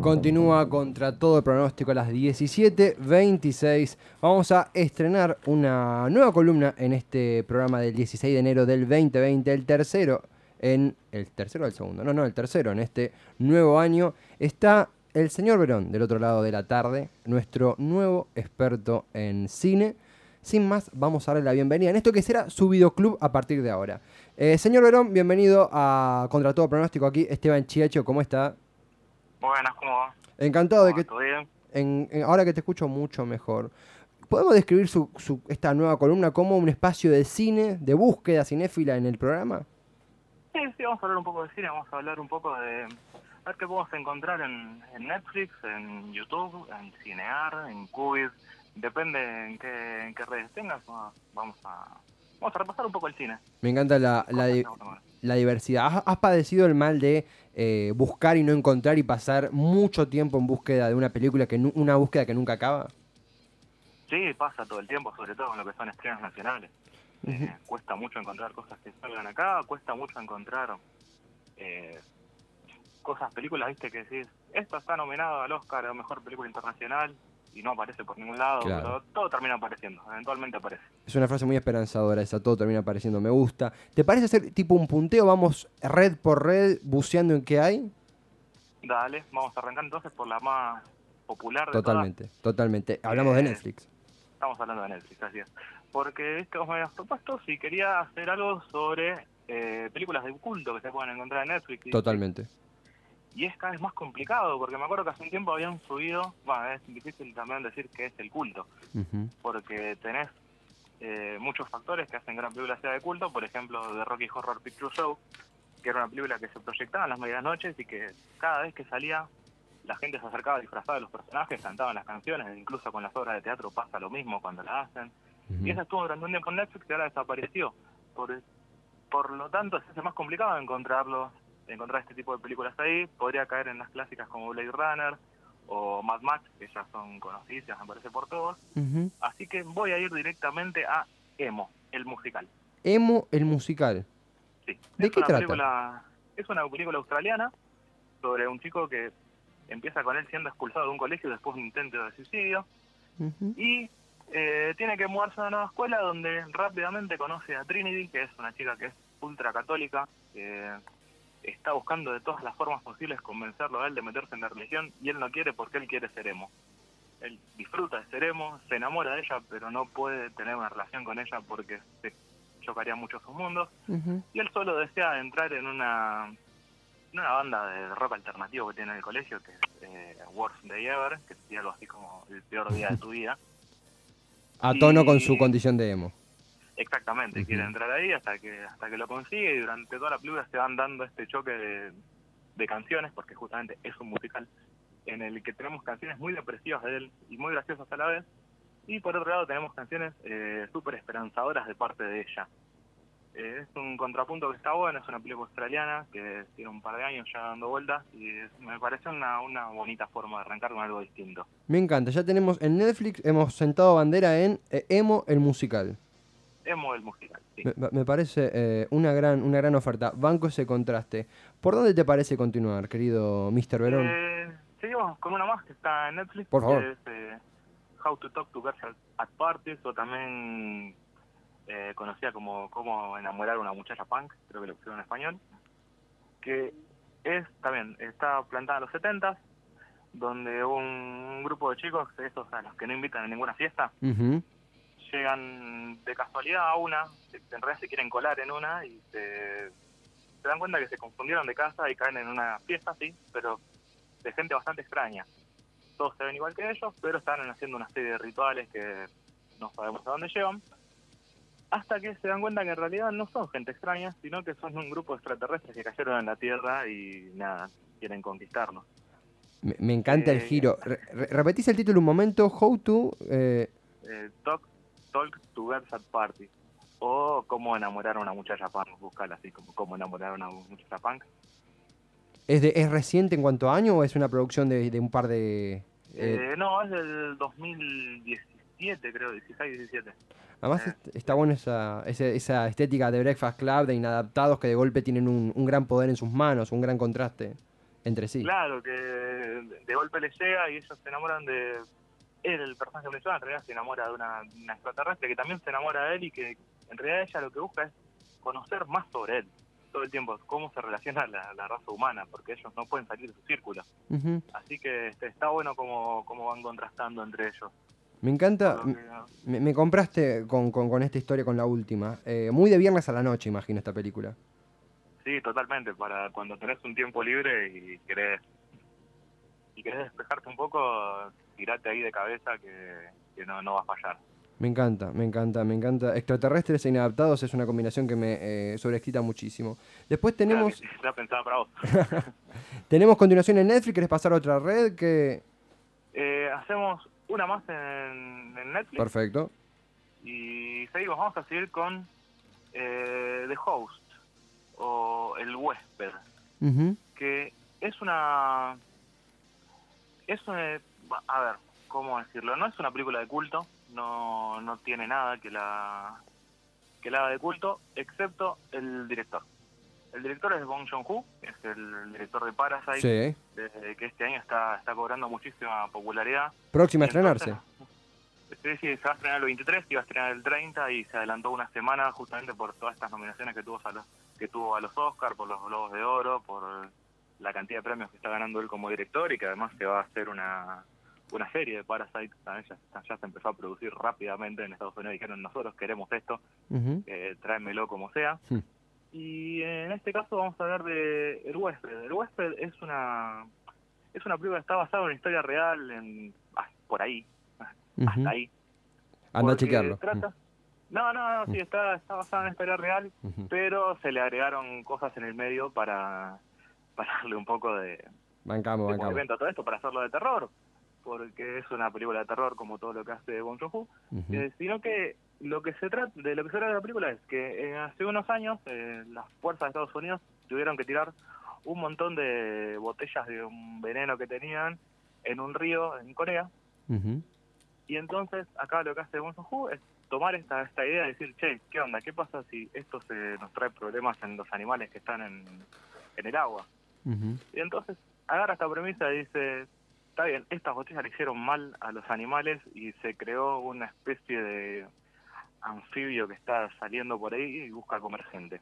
Continúa contra todo el pronóstico a las 17.26. Vamos a estrenar una nueva columna en este programa del 16 de enero del 2020, el tercero en el tercero o el segundo, no, no, el tercero en este nuevo año. Está el señor Verón del otro lado de la tarde, nuestro nuevo experto en cine. Sin más, vamos a darle la bienvenida en esto que será su videoclub a partir de ahora. Eh, señor Verón, bienvenido a Contra todo pronóstico aquí. Esteban Chiacho, ¿cómo está? Buenas, ¿cómo va? Encantado de que... En- en- ahora que te escucho mucho mejor. ¿Podemos describir su, su- esta nueva columna como un espacio de cine, de búsqueda cinéfila en el programa? Sí, sí, vamos a hablar un poco de cine, vamos a hablar un poco de... A ver qué podemos encontrar en, en Netflix, en YouTube, en Cinear, en Cubis. Depende en qué, en qué redes tengas, va- vamos a... Vamos a repasar un poco el cine. Me encanta la, la, di- diversidad. ¿Has, has padecido el mal de eh, buscar y no encontrar y pasar mucho tiempo en búsqueda de una película, que una búsqueda que nunca acaba? Sí, pasa todo el tiempo, sobre todo en lo que son estrenos nacionales. Eh, cuesta mucho encontrar cosas que salgan acá, cuesta mucho encontrar eh, cosas, películas, viste, que decís, esto está nominado al Oscar a Mejor Película Internacional y no aparece por ningún lado, Claro. pero todo termina apareciendo, eventualmente aparece. Es una frase muy esperanzadora esa, todo termina apareciendo, me gusta. ¿Te parece hacer tipo un punteo? Vamos red por red buceando en qué hay? Dale, vamos a arrancar entonces por la más popular de todas. Totalmente, totalmente. Hablamos de Eh, Netflix. Estamos hablando de Netflix, así es. Porque es que vos me habías propuesto si quería hacer algo sobre eh, películas de culto que se pueden encontrar en Netflix. Y- Totalmente. Y es cada vez más complicado, porque me acuerdo que hace un tiempo habían subido, bueno, es difícil también decir que es el culto, porque tenés eh, muchos factores que hacen que una película sea de culto, por ejemplo, The Rocky Horror Picture Show, que era una película que se proyectaba en las medianoches y que cada vez que salía la gente se acercaba disfrazada de los personajes, cantaban las canciones, incluso con las obras de teatro pasa lo mismo cuando la hacen. Y esa estuvo durante un tiempo en Netflix y ahora desapareció. Por, por lo tanto, se hace más complicado encontrarlo, encontrar este tipo de películas ahí. Podría caer en las clásicas como Blade Runner o Mad Max, que ya son conocidas, me parece, por todos. Así que voy a ir directamente a Emo, el musical. Emo, el musical. Sí. ¿De es qué trata? Película, es una película australiana sobre un chico que empieza con él siendo expulsado de un colegio después de un intento de suicidio. Y eh, tiene que mudarse a una nueva escuela donde rápidamente conoce a Trinity, que es una chica que es ultra católica, que está buscando de todas las formas posibles convencerlo a él de meterse en la religión y él no quiere porque él quiere ser emo. Él disfruta de ser emo, se enamora de ella, pero no puede tener una relación con ella porque se chocaría mucho sus mundos. Y él solo desea entrar en una, en una banda de rock alternativo que tiene en el colegio, que es eh, Worst Day Ever, que sería algo así como el peor día de tu vida. A tono con su condición de emo. Exactamente, Ujú. quiere entrar ahí hasta que hasta que lo consigue y durante toda la película se van dando este choque de, de canciones, porque justamente es un musical en el que tenemos canciones muy depresivas de él y muy graciosas a la vez, y por otro lado tenemos canciones eh, súper esperanzadoras de parte de ella. Eh, es un contrapunto que está bueno, es una película australiana que tiene un par de años ya dando vueltas y es- me parece una, una bonita forma de arrancar con algo distinto. Me encanta, ya tenemos en Netflix, hemos sentado bandera en eh, Emo, el musical. Emo el musical, sí. Me, me parece eh, una, gran, una gran oferta. Banco ese contraste. ¿Por dónde te parece continuar, querido Mr. Verón? Eh, seguimos con una más que está en Netflix. Por favor. Que es eh, How to Talk to Girls at Parties, o también eh, conocida como Cómo enamorar a una muchacha punk, creo que lo pusieron en español. Que es también, está plantada en los 70 donde un grupo de chicos, esos a los que no invitan a ninguna fiesta, Ujú. Llegan de casualidad a una, en realidad se quieren colar en una y se, se dan cuenta que se confundieron de casa y caen en una fiesta, sí, pero de gente bastante extraña. Todos se ven igual que ellos, pero están haciendo una serie de rituales que no sabemos a dónde llevan. Hasta que se dan cuenta que en realidad no son gente extraña, sino que son un grupo de extraterrestres que cayeron en la Tierra y nada, quieren conquistarnos. Me, me encanta el Eh, giro. Re- re- repetís el título un momento, How to... eh, eh, talk, talk to Girls at Party. O cómo enamorar a una muchacha punk, buscarla así como cómo enamorar a una muchacha punk. ¿es, de, ¿Es reciente en cuanto a año o es una producción de, de un par de... eh, Eh, no, es del 2017, creo, 16, 17. además eh. est- está bueno esa, esa, esa estética de Breakfast Club, de inadaptados que de golpe tienen un, un gran poder en sus manos, un gran contraste. entre sí. Claro, que de golpe le llega y ellos se enamoran de el personaje principal, en realidad se enamora de una, una extraterrestre que también se enamora de él y que en realidad ella lo que busca es conocer más sobre él todo el tiempo, cómo se relaciona la, la raza humana, porque ellos no pueden salir de su círculo. Así que este, está bueno cómo, cómo van contrastando entre ellos. Me encanta, me compraste con, con- con esta historia, con la última. Eh, muy de viernes a la noche, imagino, esta película. Sí, totalmente, para cuando tenés un tiempo libre y querés, y querés despejarte un poco, tirate ahí de cabeza que, que no, no va a fallar. Me encanta, me encanta, me encanta. Extraterrestres e inadaptados es una combinación que me eh, sobreexcita muchísimo. Después tenemos, Está pensada para vos. tenemos continuación en Netflix. ¿Querés pasar a otra red? Que... Eh, hacemos una más en, en Netflix Perfecto. y seguimos, vamos a seguir con eh, The Host o El Huésped, que es una... Es una... A ver, ¿cómo decirlo? No es una película de culto, no, no tiene nada que la, que la haga de culto, excepto el director. El director es Bong Joon-ho, es el director de Parasite, Sí. de- que este año está, está cobrando muchísima popularidad. Próxima a estrenarse. Sí, sí, se va a estrenar el 23, iba a estrenar el 30 y se adelantó una semana justamente por todas estas nominaciones que tuvo a los, que tuvo a los Oscar, por los Globos de Oro, por la cantidad de premios que está ganando él como director y que además se va a hacer una, una serie de Parasite. También ya, ya se empezó a producir rápidamente en Estados Unidos. Dijeron, nosotros queremos esto, Ujú. eh, tráemelo como sea. Y en este caso vamos a hablar de El Huésped. El Huésped es una es una película que está basada en una historia real, en ah, por ahí, Ujú. hasta ahí. Anda a chequearlo. trata- No, no, no, sí, está, está basada en una historia real, pero se le agregaron cosas en el medio para, para darle un poco de, Bancamos, bancamos. todo esto, para hacerlo de terror, porque es una película de terror como todo lo que hace Bon Joon-ho, eh, sino que lo que se trata de lo que se trata de la película es que eh, hace unos años eh, las fuerzas de Estados Unidos tuvieron que tirar un montón de botellas de un veneno que tenían en un río en Corea y entonces acá lo que hace Bong Joon-ho es tomar esta, esta idea y decir, che, ¿qué onda? ¿Qué pasa si esto se nos trae problemas en los animales que están en, en el agua? Y entonces agarra esta premisa y dice, está bien, estas botellas le hicieron mal a los animales y se creó una especie de anfibio que está saliendo por ahí y busca comer gente.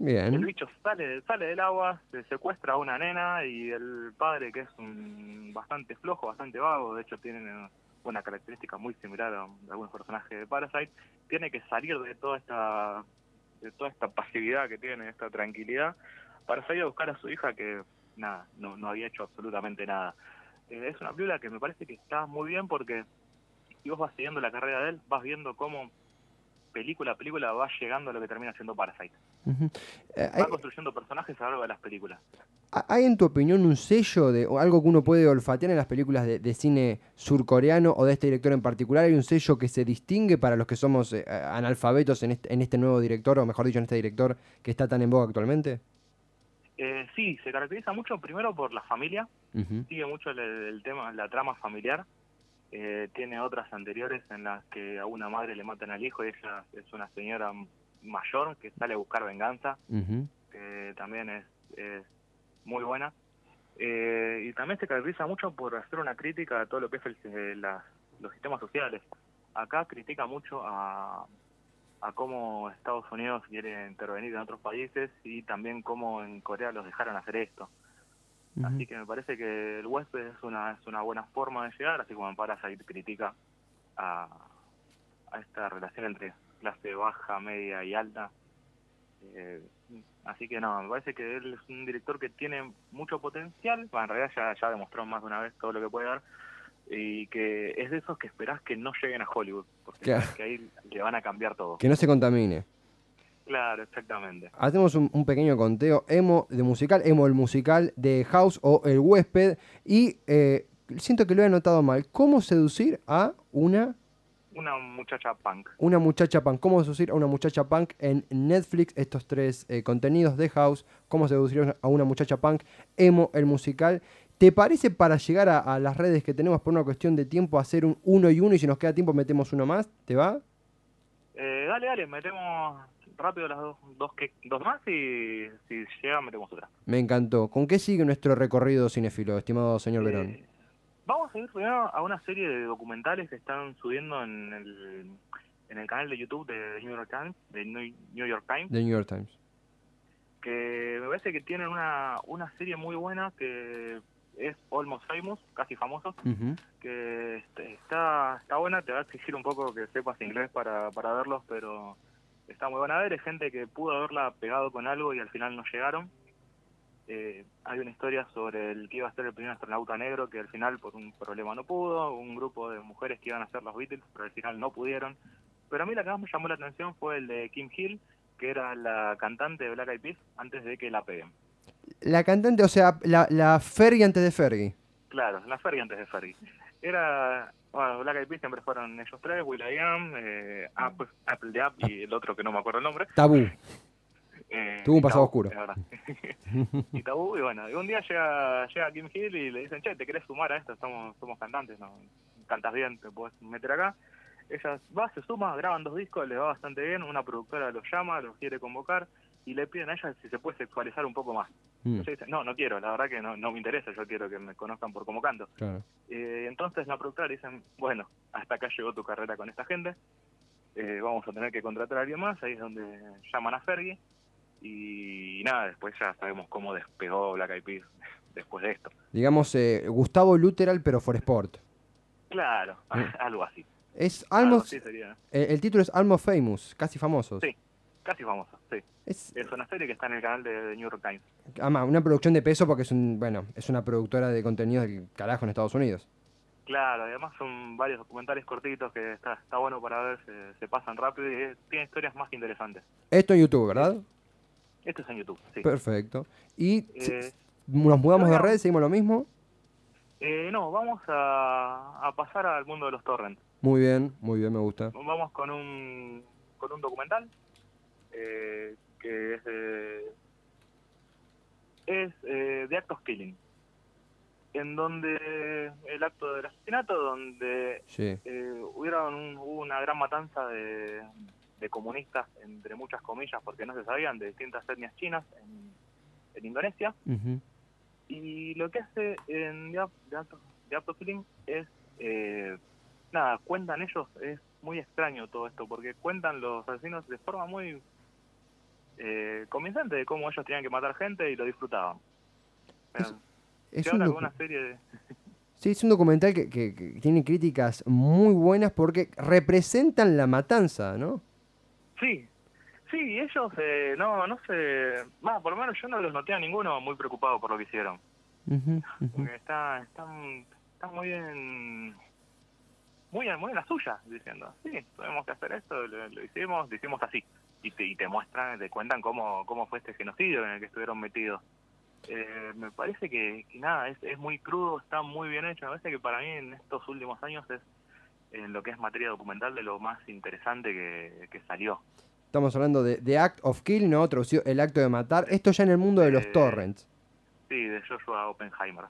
El Bien. bicho sale, sale del agua, se secuestra a una nena y el padre, que es un bastante flojo, bastante vago, de hecho tiene una característica muy similar a, a algunos personajes de Parasite, tiene que salir de toda esta de toda esta pasividad que tiene, esta tranquilidad, para salir a buscar a su hija que nada, no, no había hecho absolutamente nada. Eh, es una película que me parece que está muy bien porque si vos vas siguiendo la carrera de él, vas viendo cómo película a película va llegando a lo que termina siendo Parasite. Eh, ¿hay, va construyendo personajes a lo largo de las películas. hay en tu opinión un sello de o algo que uno puede olfatear en las películas de, de cine surcoreano o de este director en particular? ¿Hay un sello que se distingue para los que somos eh, analfabetos en este, en este nuevo director, o mejor dicho, en este director que está tan en boga actualmente? Eh, sí, se caracteriza mucho primero por la familia, Ujú. sigue mucho el, el tema, la trama familiar. Eh, tiene otras anteriores en las que a una madre le matan al hijo y ella es una señora mayor que sale a buscar venganza, que también es, es muy buena. Eh, y también se caracteriza mucho por hacer una crítica a todo lo que es el- eh, la- los sistemas sociales. Acá critica mucho a, a cómo Estados Unidos quiere intervenir en otros países y también cómo en Corea los dejaron hacer esto. Así que me parece que el huésped es una, es una buena forma de llegar, así como en Parasite critica a, a esta relación entre clase baja, media y alta. Eh, así que no, me parece que él es un director que tiene mucho potencial, bueno, en realidad ya, ya demostró más de una vez todo lo que puede dar, y que es de esos que esperás que no lleguen a Hollywood, porque Claro. que ahí le van a cambiar todo. Que no se contamine. Claro, exactamente. Hacemos un, un pequeño conteo. Emo de musical, Emo el musical de House o El huésped. Y eh, siento que lo he anotado mal. ¿Cómo seducir a una, Una muchacha punk. una muchacha punk? ¿Cómo seducir a una muchacha punk en Netflix? Estos tres eh, contenidos de House. ¿Cómo seducir a una muchacha punk? Emo el musical. ¿Te parece para llegar a, a las redes que tenemos por una cuestión de tiempo hacer un uno y uno y si nos queda tiempo metemos uno más? ¿Te va? Eh, dale, dale, metemos rápido las dos, dos, que, dos más y si llega metemos otra. Me encantó. ¿Con qué sigue nuestro recorrido cinéfilo, estimado señor Verón? Eh, vamos a ir primero a una serie de documentales que están subiendo en el, en el canal de YouTube de New York Times, de New New York Times, The New York Times. que me parece que tienen una, una serie muy buena que es Almost Famous, casi famoso, Ujú. que este, está está buena, te va a exigir un poco que sepas inglés para, para verlos, pero está muy buena a ver, es gente que pudo haberla pegado con algo y al final no llegaron. Eh, hay una historia sobre el que iba a ser el primer astronauta negro que al final por un problema no pudo, un grupo de mujeres que iban a ser los Beatles, pero al final no pudieron. Pero a mí la que más me llamó la atención fue el de Kim Hill, que era la cantante de Black Eyed Peas antes de que la peguen. La cantante, o sea, la, la Fergie antes de Fergie. Claro, la Fergie antes de Fergie. Era, bueno, Black Eyed Peas siempre fueron ellos tres, Will I Am, eh, Apple, Apple the App y el otro que no me acuerdo el nombre. Tabú. Eh, Tuvo un pasado Tabú, oscuro. y Tabú, y bueno, y un día llega, llega Kim Hill y le dicen, che, ¿te querés sumar a esto? Somos, somos cantantes, ¿no? Cantas bien, te puedes meter acá. Ella va, se suma, graban dos discos, les va bastante bien, una productora los llama, los quiere convocar y le piden a ella si se puede sexualizar un poco más. Mm, dice, no, no quiero, la verdad que no, no me interesa, yo quiero que me conozcan por cómo canto. claro. Eh, entonces la productora le dicen, bueno, hasta acá llegó tu carrera con esta gente, eh, vamos a tener que contratar a alguien más, ahí es donde llaman a Fergie, y nada, después ya sabemos cómo despegó Black Eyed Peas después de esto. Digamos, eh, Gustavo Luteral, pero for Sport. Claro, Mm. algo así. Es Algo almost, así sería. eh, el título es Almost Famous, casi famosos. Sí. Casi famoso, sí. Es Es una serie que está en el canal de, de New York Times. ama, una producción de peso porque es un, bueno, es una productora de contenidos del carajo en Estados Unidos. Claro, además son varios documentales cortitos que está, está bueno para ver, se, se pasan rápido y eh, tiene historias más interesantes. Esto en YouTube, ¿verdad? Esto es en YouTube, sí. Perfecto. Y Eh, nos mudamos de red, seguimos lo mismo. Eh, no, vamos a, a pasar al mundo de los torrents. Muy bien, muy bien, me gusta. Vamos con un, con un documental eh, que es, de- es eh, de Act of Killing, en donde el acto del asesinato, donde Sí. eh, hubieron un- hubo una gran matanza de, de comunistas, entre muchas comillas, porque no se sabían, de distintas etnias chinas en, en Indonesia. Y lo que hace en The The Act of- The Act of Killing es, eh, nada, cuentan ellos, es muy extraño todo esto, porque cuentan los asesinos de forma muy eh, convincente de cómo ellos tenían que matar gente y lo disfrutaban. Es- un, docu- una serie de... sí, es un documental que, que- que tiene críticas muy buenas porque representan la matanza, ¿no? Sí, sí, ellos eh, no, no sé, más, por lo menos yo no los noté a ninguno muy preocupado por lo que hicieron. Ujú, ujú. Porque está, están, están muy bien, muy, en- muy en la suya, diciendo, sí, tenemos que hacer esto, lo, lo hicimos, lo hicimos así. Y te, y te muestran, te cuentan cómo, cómo fue este genocidio en el que estuvieron metidos. Eh, me parece que, que nada, es, es muy crudo, está muy bien hecho. Me parece que para mí en estos últimos años es en lo que es materia documental de lo más interesante que, que salió. Estamos hablando de The Act of Kill, ¿no? Traducido el acto de matar. Esto ya en el mundo de los Eh, torrents. Sí, de Joshua Oppenheimer.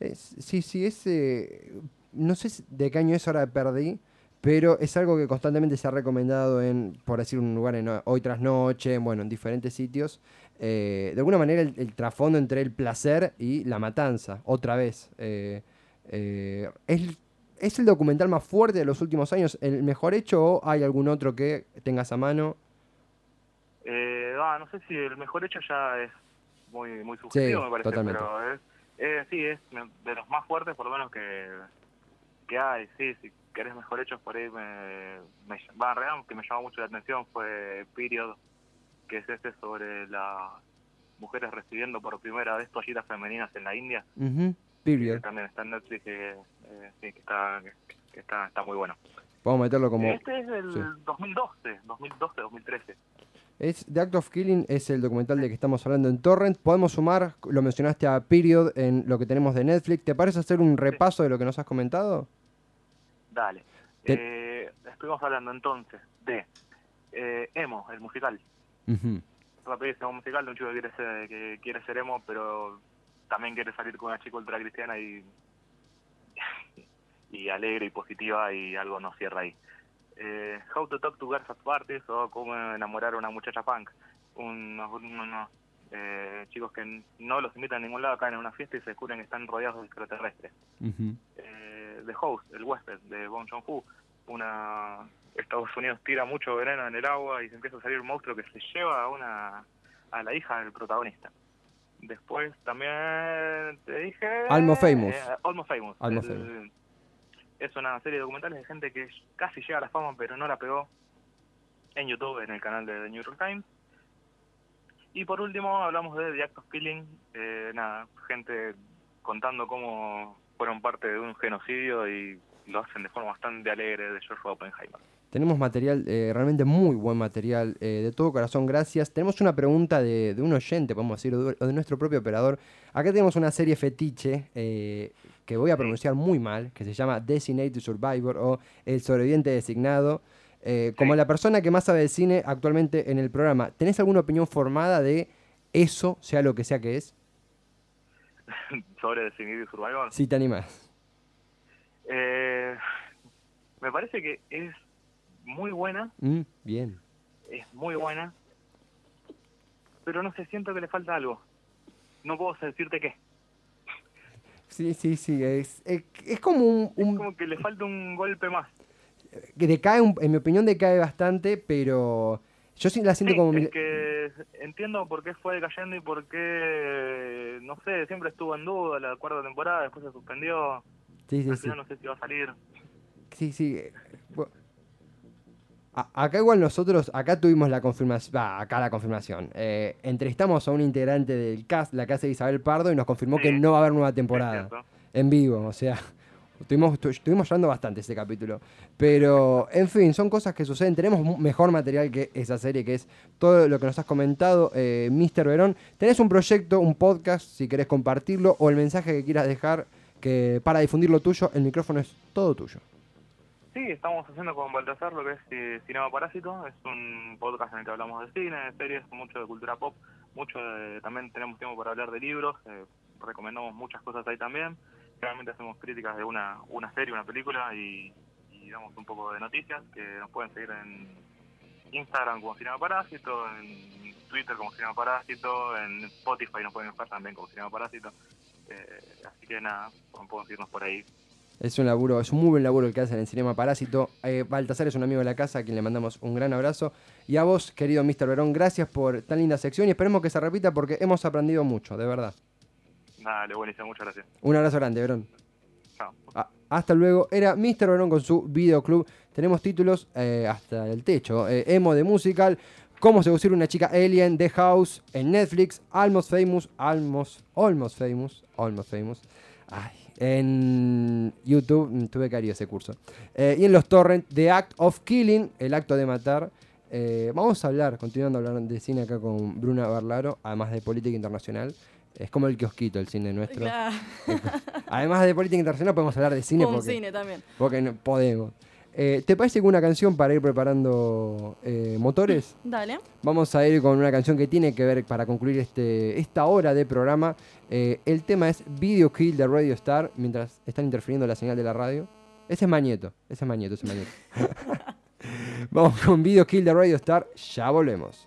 Es- sí, sí, es... eh, no sé de qué año es, ahora perdí, pero es algo que constantemente se ha recomendado en, por decir un lugar, en Hoy Tras Noche, bueno, en diferentes sitios. Eh, de alguna manera el, el trasfondo entre el placer y la matanza, otra vez. Eh, eh, es, ¿Es el documental más fuerte de los últimos años? ¿El mejor hecho o hay algún otro que tengas a mano? Eh, ah, no sé si el mejor hecho ya es muy muy subjetivo, Sí, me parece, totalmente. pero es, sí, es de los más fuertes por lo menos que, que hay, sí, si querés mejor hechos por ahí me, me va realidad que me llamó mucho la atención fue Period, que es este sobre las mujeres recibiendo por primera vez toallitas femeninas en la India, Period. también está en Netflix, que, eh, sí, que está que está, está muy bueno. Vamos a meterlo como... Este es del sí. 2012, 2012, 2013. Es The Act of Killing es el documental de que estamos hablando en Torrent. Podemos sumar, lo mencionaste a Period en lo que tenemos de Netflix. ¿Te parece hacer un repaso de lo que nos has comentado? Dale. Te- Eh, estuvimos hablando entonces de eh, Emo, el musical. Ujú. Rapidísimo un musical de un chico que quiere ser, que quiere ser emo, pero también quiere salir con una chica ultra cristiana y, y alegre y positiva y algo no cierra ahí. eh, How to Talk to Girls at Parties o Cómo enamorar a una muchacha punk. Unos, unos eh, chicos que no los invitan a ningún lado, caen en una fiesta y se descubren que están rodeados de extraterrestres. eh, The Host, el huésped de Bong Joon-ho, una Estados Unidos tira mucho veneno en el agua y se empieza a salir un monstruo que se lleva a una a la hija del protagonista. Después también te dije... Almost Famous. eh, Almost Famous. Almost El- Famous. Es una serie de documentales de gente que casi llega a la fama pero no la pegó en YouTube, en el canal de The New York Times. Y por último hablamos de The Act of Killing, eh, nada, gente contando cómo fueron parte de un genocidio y lo hacen de forma bastante alegre de George Oppenheimer. Tenemos material, eh, realmente muy buen material, eh, de todo corazón, gracias. Tenemos una pregunta de, de un oyente, podemos decir, o de, nuestro propio operador. Acá tenemos una serie fetiche eh, que voy a pronunciar muy mal, que se llama Designated Survivor o El sobreviviente designado. Eh, como Sí. la persona que más sabe de cine actualmente en el programa, ¿tenés alguna opinión formada de eso, sea lo que sea que es? Sobre Designated Survivor. Si te animás. Eh, me parece que es muy buena, Mm, bien. es muy buena, pero no sé, siento que le falta algo. No puedo decirte qué. Sí, sí, sí. Es, es, es como un, Es como que le falta un golpe más. que decae, un- en mi opinión decae bastante, pero yo sí la siento Sí, como... es que entiendo por qué fue decayendo y por qué, no sé, siempre estuvo en duda la cuarta temporada, después se suspendió, Sí, sí, al sí. final no sé si va a salir. Sí, sí. eh, acá igual nosotros, acá tuvimos la confirmación, va, acá la confirmación. Eh, entrevistamos a un integrante del cast, la casa de Isabel Pardo, y nos confirmó que no va a haber nueva temporada. En vivo, o sea, estuvimos, estu- estuvimos llorando bastante ese capítulo. Pero, en fin, son cosas que suceden. Tenemos mejor material que esa serie, que es todo lo que nos has comentado, eh, Mr. Verón. Tenés un proyecto, un podcast, si querés compartirlo, o el mensaje que quieras dejar que para difundir lo tuyo, el micrófono es todo tuyo. Sí, estamos haciendo con Baltasar lo que es eh, Cinema Parásito, es un podcast en el que hablamos de cine, de series, mucho de cultura pop, mucho de- también tenemos tiempo para hablar de libros, eh, recomendamos muchas cosas ahí también, generalmente hacemos críticas de una, una serie, una película y, y damos un poco de noticias que nos pueden seguir en Instagram como Cinema Parásito, en Twitter como Cinema Parásito, en Spotify nos pueden buscar también como Cinema Parásito, eh, así que nada, pueden seguirnos por ahí. Es un laburo, es un muy buen laburo el que hacen en Cinema Parásito. Eh, Baltasar es un amigo de la casa a quien le mandamos un gran abrazo. Y a vos, querido Mr. Verón, gracias por tan linda sección y esperemos que se repita porque hemos aprendido mucho, de verdad. Dale, buenísimo, muchas gracias. Un abrazo grande, Verón. Chao. Ah, hasta luego. Era Mr. Verón con su videoclub. Tenemos títulos eh, hasta el techo. Eh, emo de musical. Cómo seducir una chica alien. The House. En Netflix. Almost Famous. Almost. Almost Famous. Almost Famous. Ay. En YouTube. mm, Tuve que ir ese curso. Eh, y en los torrents. The Act of Killing. El acto de matar. Eh, vamos a hablar, continuando a hablar de cine acá con Bruna Barlaro, además de política internacional. Es como el kiosquito el cine nuestro. Claro, Además de política internacional podemos hablar de cine con porque, cine también. porque no podemos. Eh, ¿Te parece que una canción para ir preparando eh, motores? Dale. Vamos a ir con una canción que tiene que ver para concluir este, esta hora de programa. Eh, el tema es Video Kill de Radio Star mientras están interfiriendo la señal de la radio. Ese es Mañeto, ese es Mañeto, ese es Mañeto. Vamos con Video Kill de Radio Star, ya volvemos.